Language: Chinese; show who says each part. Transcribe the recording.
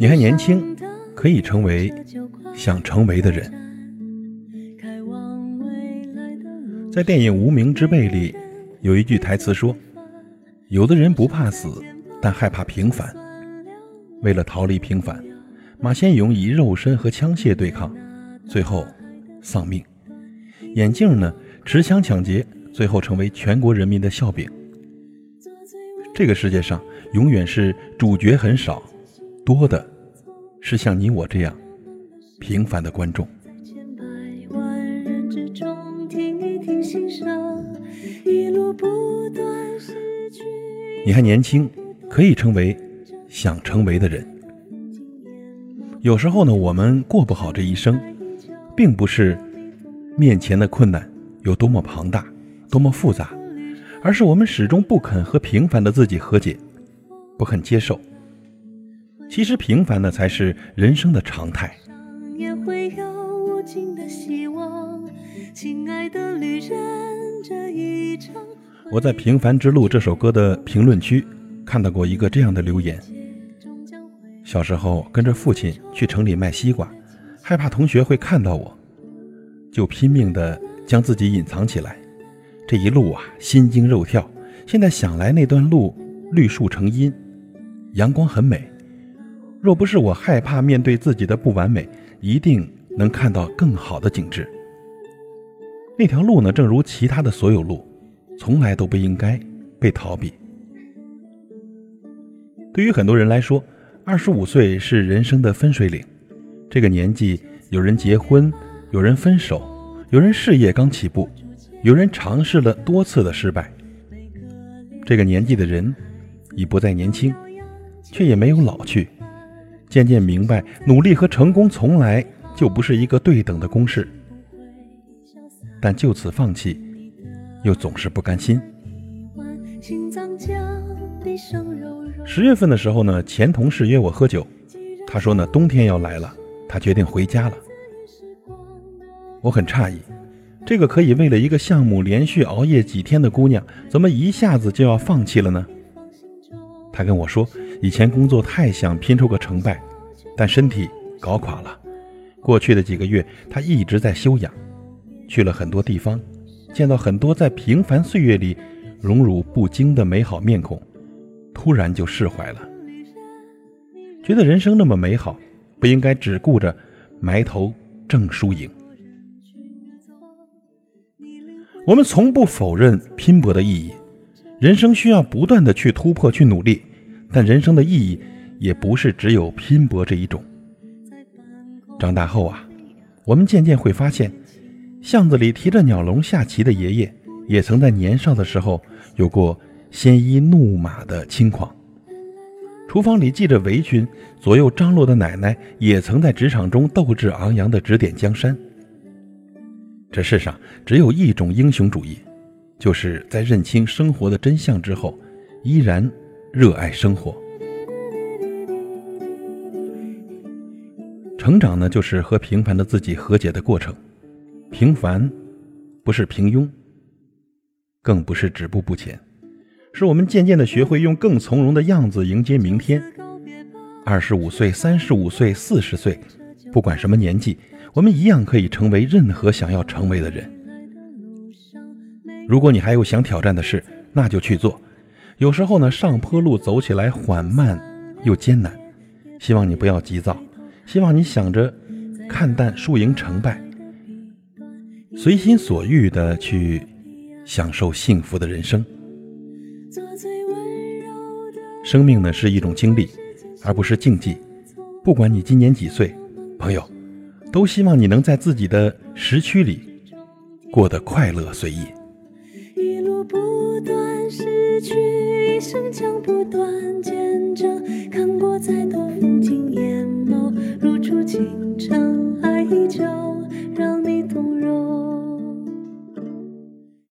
Speaker 1: 你还年轻，可以成为想成为的人。在电影《无名之辈》里，有一句台词说：“有的人不怕死，但害怕平凡。为了逃离平凡，马先勇以肉身和枪械对抗，最后丧命。眼镜呢，持枪抢劫，最后成为全国人民的笑柄。这个世界上，永远是主角很少。”多的是像你我这样平凡的观众。你还年轻，可以成为想成为的人。有时候呢，我们过不好这一生，并不是面前的困难有多么庞大、多么复杂，而是我们始终不肯和平凡的自己和解，不肯接受。其实平凡的才是人生的常态。我在《平凡之路》这首歌的评论区看到过一个这样的留言：小时候跟着父亲去城里卖西瓜，害怕同学会看到我，就拼命的将自己隐藏起来。这一路啊，心惊肉跳。现在想来，那段路绿树成荫，阳光很美。若不是我害怕面对自己的不完美，一定能看到更好的景致。那条路呢，正如其他的所有路，从来都不应该被逃避。对于很多人来说，二十五岁是人生的分水岭。这个年纪，有人结婚，有人分手，有人事业刚起步，有人尝试了多次的失败。这个年纪的人，已不再年轻，却也没有老去。渐渐明白，努力和成功从来就不是一个对等的公式，但就此放弃，又总是不甘心。十月份的时候呢，前同事约我喝酒，他说呢，冬天要来了，他决定回家了。我很诧异，这个可以为了一个项目连续熬夜几天的姑娘，怎么一下子就要放弃了呢？他跟我说。以前工作太想拼出个成败，但身体搞垮了。过去的几个月，他一直在休养，去了很多地方，见到很多在平凡岁月里荣辱不惊的美好面孔，突然就释怀了，觉得人生那么美好，不应该只顾着埋头挣输赢。我们从不否认拼搏的意义，人生需要不断的去突破，去努力。但人生的意义也不是只有拼搏这一种。长大后啊，我们渐渐会发现，巷子里提着鸟笼下棋的爷爷，也曾在年少的时候有过鲜衣怒马的轻狂；厨房里系着围裙左右张罗的奶奶，也曾在职场中斗志昂扬的指点江山。这世上只有一种英雄主义，就是在认清生活的真相之后，依然。热爱生活，成长呢，就是和平凡的自己和解的过程。平凡，不是平庸，更不是止步不前，是我们渐渐的学会用更从容的样子迎接明天。二十五岁、三十五岁、四十岁，不管什么年纪，我们一样可以成为任何想要成为的人。如果你还有想挑战的事，那就去做。有时候呢，上坡路走起来缓慢又艰难，希望你不要急躁，希望你想着看淡输赢成败，随心所欲的去享受幸福的人生。生命呢是一种经历，而不是竞技。不管你今年几岁，朋友，都希望你能在自己的时区里过得快乐随意。一路不断失去。生将不断见证，看